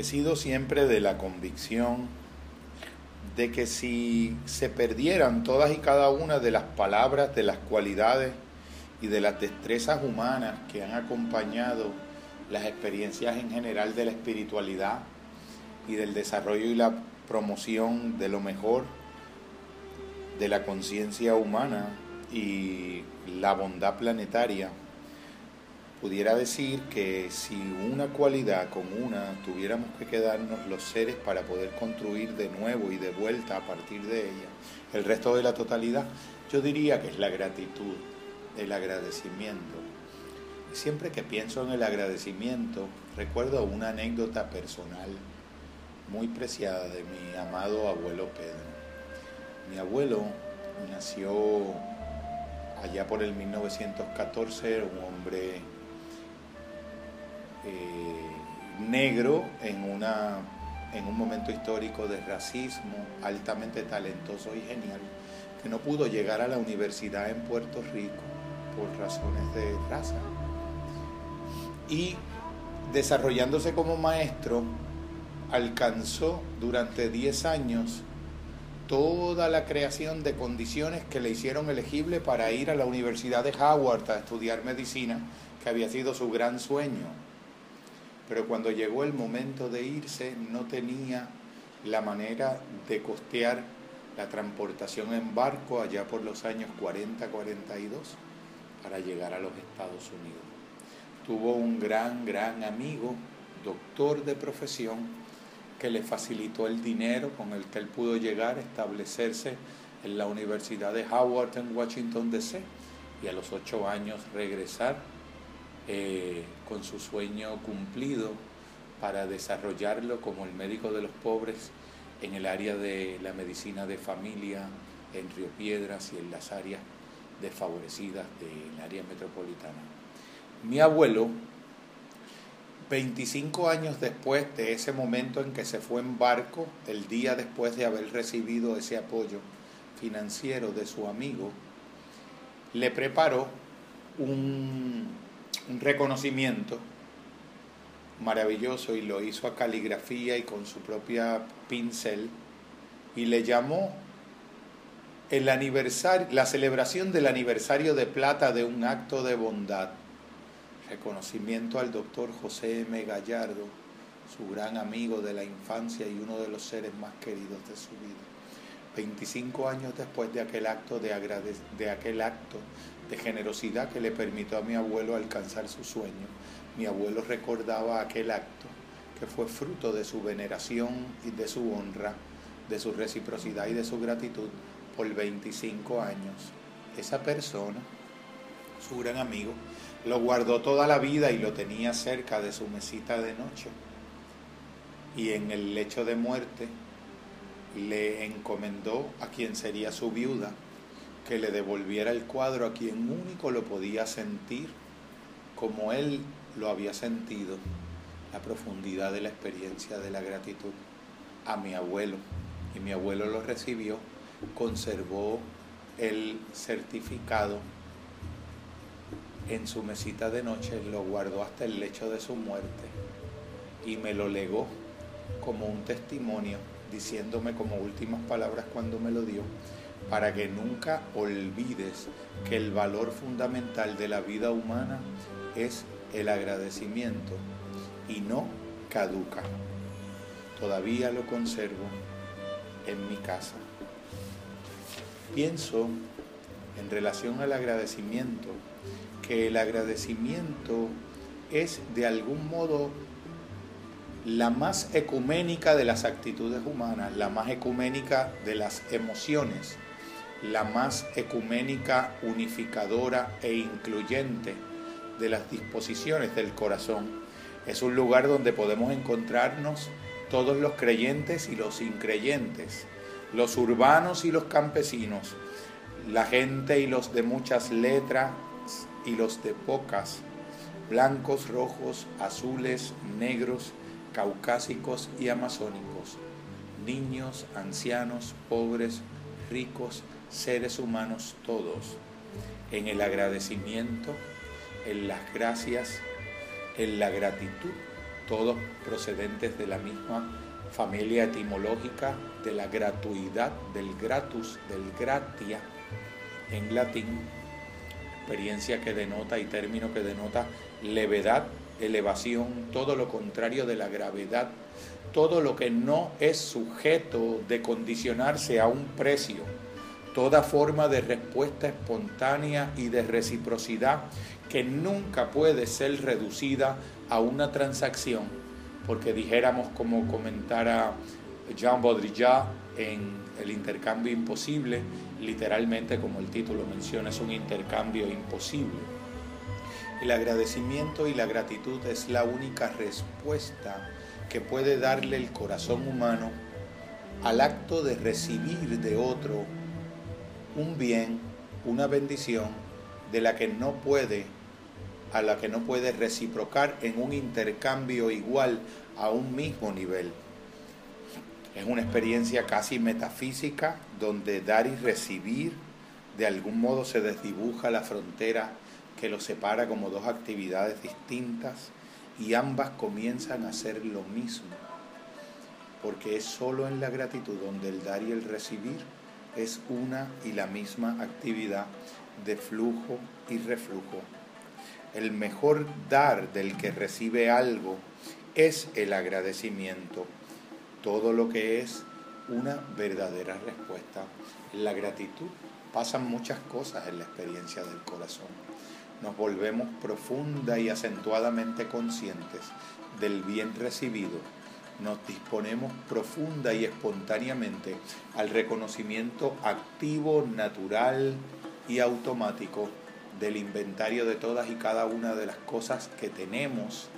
He sido siempre de la convicción de que si se perdieran todas y cada una de las palabras, de las cualidades y de las destrezas humanas que han acompañado las experiencias en general de la espiritualidad y del desarrollo y la promoción de lo mejor de la conciencia humana y la bondad planetaria, pudiera decir que si una cualidad con tuviéramos que quedarnos los seres para poder construir de nuevo y de vuelta a partir de ella el resto de la totalidad, yo diría que es la gratitud, el agradecimiento. siempre que pienso en el agradecimiento, recuerdo una anécdota personal muy preciada de mi amado abuelo Pedro. Mi abuelo nació allá por el 1914, era un hombre eh, negro en, una, en un momento histórico de racismo, altamente talentoso y genial, que no pudo llegar a la universidad en Puerto Rico por razones de raza. Y desarrollándose como maestro, alcanzó durante 10 años toda la creación de condiciones que le hicieron elegible para ir a la Universidad de Howard a estudiar medicina, que había sido su gran sueño pero cuando llegó el momento de irse no tenía la manera de costear la transportación en barco allá por los años 40-42 para llegar a los Estados Unidos. Tuvo un gran, gran amigo, doctor de profesión, que le facilitó el dinero con el que él pudo llegar a establecerse en la Universidad de Howard en Washington, D.C. y a los ocho años regresar eh, con su sueño cumplido para desarrollarlo como el médico de los pobres en el área de la medicina de familia en Río Piedras y en las áreas desfavorecidas del área metropolitana. Mi abuelo, 25 años después de ese momento en que se fue en barco, el día después de haber recibido ese apoyo financiero de su amigo, le preparó un un reconocimiento maravilloso y lo hizo a caligrafía y con su propia pincel y le llamó el aniversario, la celebración del aniversario de plata de un acto de bondad. Reconocimiento al doctor José M. Gallardo, su gran amigo de la infancia y uno de los seres más queridos de su vida. 25 años después de aquel acto de, de aquel acto de generosidad que le permitió a mi abuelo alcanzar su sueño. Mi abuelo recordaba aquel acto que fue fruto de su veneración y de su honra, de su reciprocidad y de su gratitud por 25 años. Esa persona, su gran amigo, lo guardó toda la vida y lo tenía cerca de su mesita de noche. Y en el lecho de muerte le encomendó a quien sería su viuda que le devolviera el cuadro a quien único lo podía sentir como él lo había sentido, la profundidad de la experiencia de la gratitud a mi abuelo. Y mi abuelo lo recibió, conservó el certificado en su mesita de noche, lo guardó hasta el lecho de su muerte y me lo legó como un testimonio, diciéndome como últimas palabras cuando me lo dio, para que nunca olvides que el valor fundamental de la vida humana es el agradecimiento y no caduca. Todavía lo conservo en mi casa. Pienso en relación al agradecimiento que el agradecimiento es de algún modo la más ecuménica de las actitudes humanas, la más ecuménica de las emociones la más ecuménica, unificadora e incluyente de las disposiciones del corazón. Es un lugar donde podemos encontrarnos todos los creyentes y los increyentes, los urbanos y los campesinos, la gente y los de muchas letras y los de pocas, blancos, rojos, azules, negros, caucásicos y amazónicos, niños, ancianos, pobres, ricos, seres humanos todos, en el agradecimiento, en las gracias, en la gratitud, todos procedentes de la misma familia etimológica de la gratuidad, del gratus, del gratia en latín, experiencia que denota y término que denota levedad, elevación, todo lo contrario de la gravedad, todo lo que no es sujeto de condicionarse a un precio, toda forma de respuesta espontánea y de reciprocidad que nunca puede ser reducida a una transacción, porque dijéramos como comentara Jean Baudrillard en El intercambio imposible, literalmente como el título menciona, es un intercambio imposible. El agradecimiento y la gratitud es la única respuesta que puede darle el corazón humano al acto de recibir de otro un bien, una bendición de la que no puede a la que no puede reciprocar en un intercambio igual a un mismo nivel. Es una experiencia casi metafísica donde dar y recibir de algún modo se desdibuja la frontera que los separa como dos actividades distintas y ambas comienzan a ser lo mismo, porque es solo en la gratitud donde el dar y el recibir es una y la misma actividad de flujo y reflujo. El mejor dar del que recibe algo es el agradecimiento, todo lo que es una verdadera respuesta. En la gratitud pasan muchas cosas en la experiencia del corazón. Nos volvemos profunda y acentuadamente conscientes del bien recibido nos disponemos profunda y espontáneamente al reconocimiento activo, natural y automático del inventario de todas y cada una de las cosas que tenemos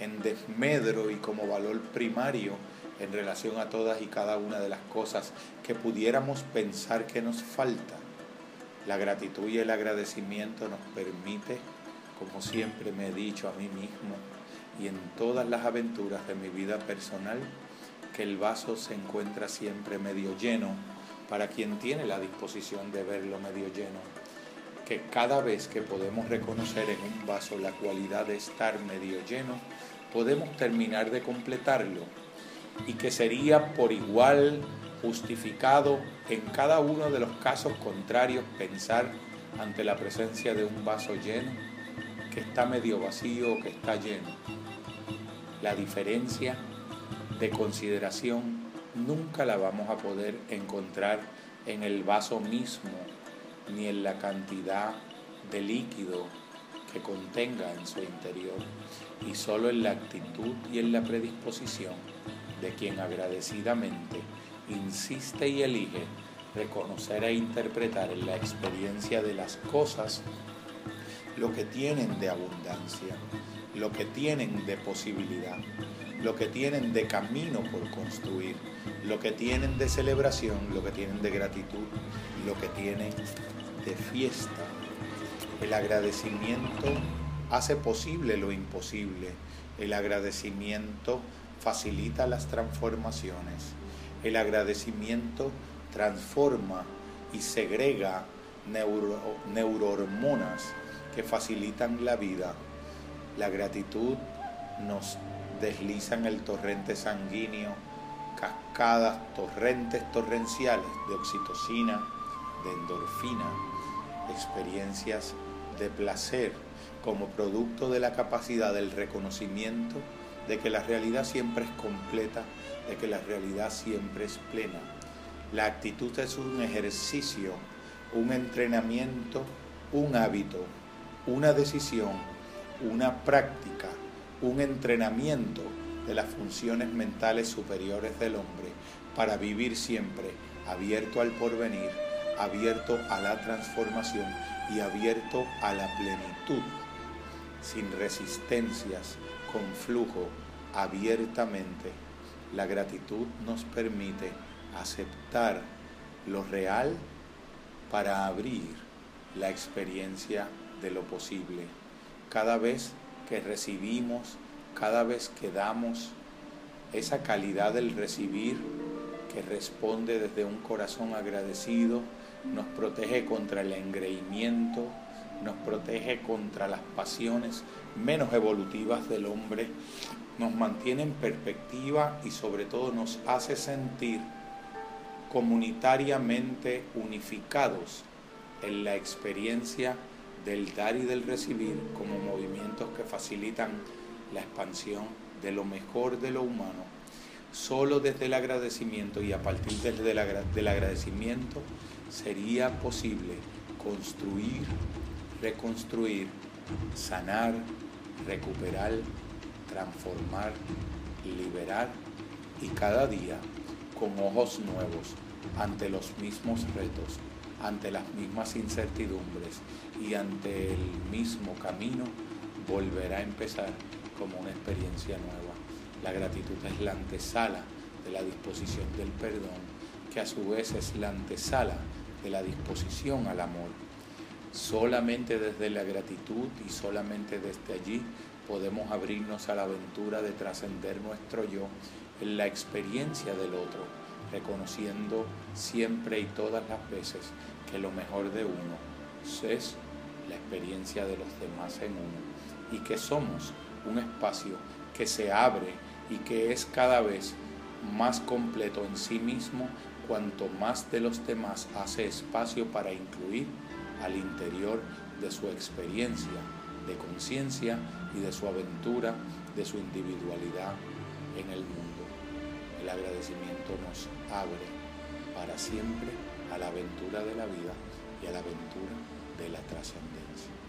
en desmedro y como valor primario en relación a todas y cada una de las cosas que pudiéramos pensar que nos falta. La gratitud y el agradecimiento nos permite, como siempre me he dicho a mí mismo, y en todas las aventuras de mi vida personal que el vaso se encuentra siempre medio lleno para quien tiene la disposición de verlo medio lleno. Que cada vez que podemos reconocer en un vaso la cualidad de estar medio lleno, podemos terminar de completarlo y que sería por igual justificado en cada uno de los casos contrarios pensar ante la presencia de un vaso lleno que está medio vacío o que está lleno. La diferencia de consideración nunca la vamos a poder encontrar en el vaso mismo ni en la cantidad de líquido que contenga en su interior y solo en la actitud y en la predisposición de quien agradecidamente insiste y elige reconocer e interpretar en la experiencia de las cosas lo que tienen de abundancia lo que tienen de posibilidad, lo que tienen de camino por construir, lo que tienen de celebración, lo que tienen de gratitud, lo que tienen de fiesta. El agradecimiento hace posible lo imposible. El agradecimiento facilita las transformaciones. El agradecimiento transforma y segrega neurohormonas que facilitan la vida. La gratitud nos desliza en el torrente sanguíneo, cascadas, torrentes torrenciales de oxitocina, de endorfina, experiencias de placer como producto de la capacidad del reconocimiento de que la realidad siempre es completa, de que la realidad siempre es plena. La actitud es un ejercicio, un entrenamiento, un hábito, una decisión una práctica, un entrenamiento de las funciones mentales superiores del hombre para vivir siempre abierto al porvenir, abierto a la transformación y abierto a la plenitud, sin resistencias, con flujo, abiertamente. La gratitud nos permite aceptar lo real para abrir la experiencia de lo posible cada vez que recibimos, cada vez que damos, esa calidad del recibir que responde desde un corazón agradecido, nos protege contra el engreimiento, nos protege contra las pasiones menos evolutivas del hombre nos mantiene en perspectiva y sobre todo nos hace sentir comunitariamente unificados en la experiencia del dar y del recibir como movimientos que facilitan la expansión de lo mejor de lo humano. Solo desde el agradecimiento y a partir del, agradecimiento sería posible construir, reconstruir, sanar, recuperar, transformar, liberar y cada día con ojos nuevos ante los mismos retos, ante las mismas incertidumbres y ante el mismo camino, volverá a empezar como una experiencia nueva. La gratitud es la antesala de la disposición del perdón, que a su vez es la antesala de la disposición al amor. Solamente desde la gratitud y solamente desde allí podemos abrirnos a la aventura de trascender nuestro yo en la experiencia del otro, reconociendo siempre y todas las veces que lo mejor de uno es la experiencia de los demás en uno y que somos un espacio que se abre y que es cada vez más completo en sí mismo cuanto más de los demás hace espacio para incluir al interior de su experiencia de conciencia y de su aventura, de su individualidad en el mundo. El agradecimiento nos abre para siempre a la aventura de la vida y a la aventura de la trascendencia.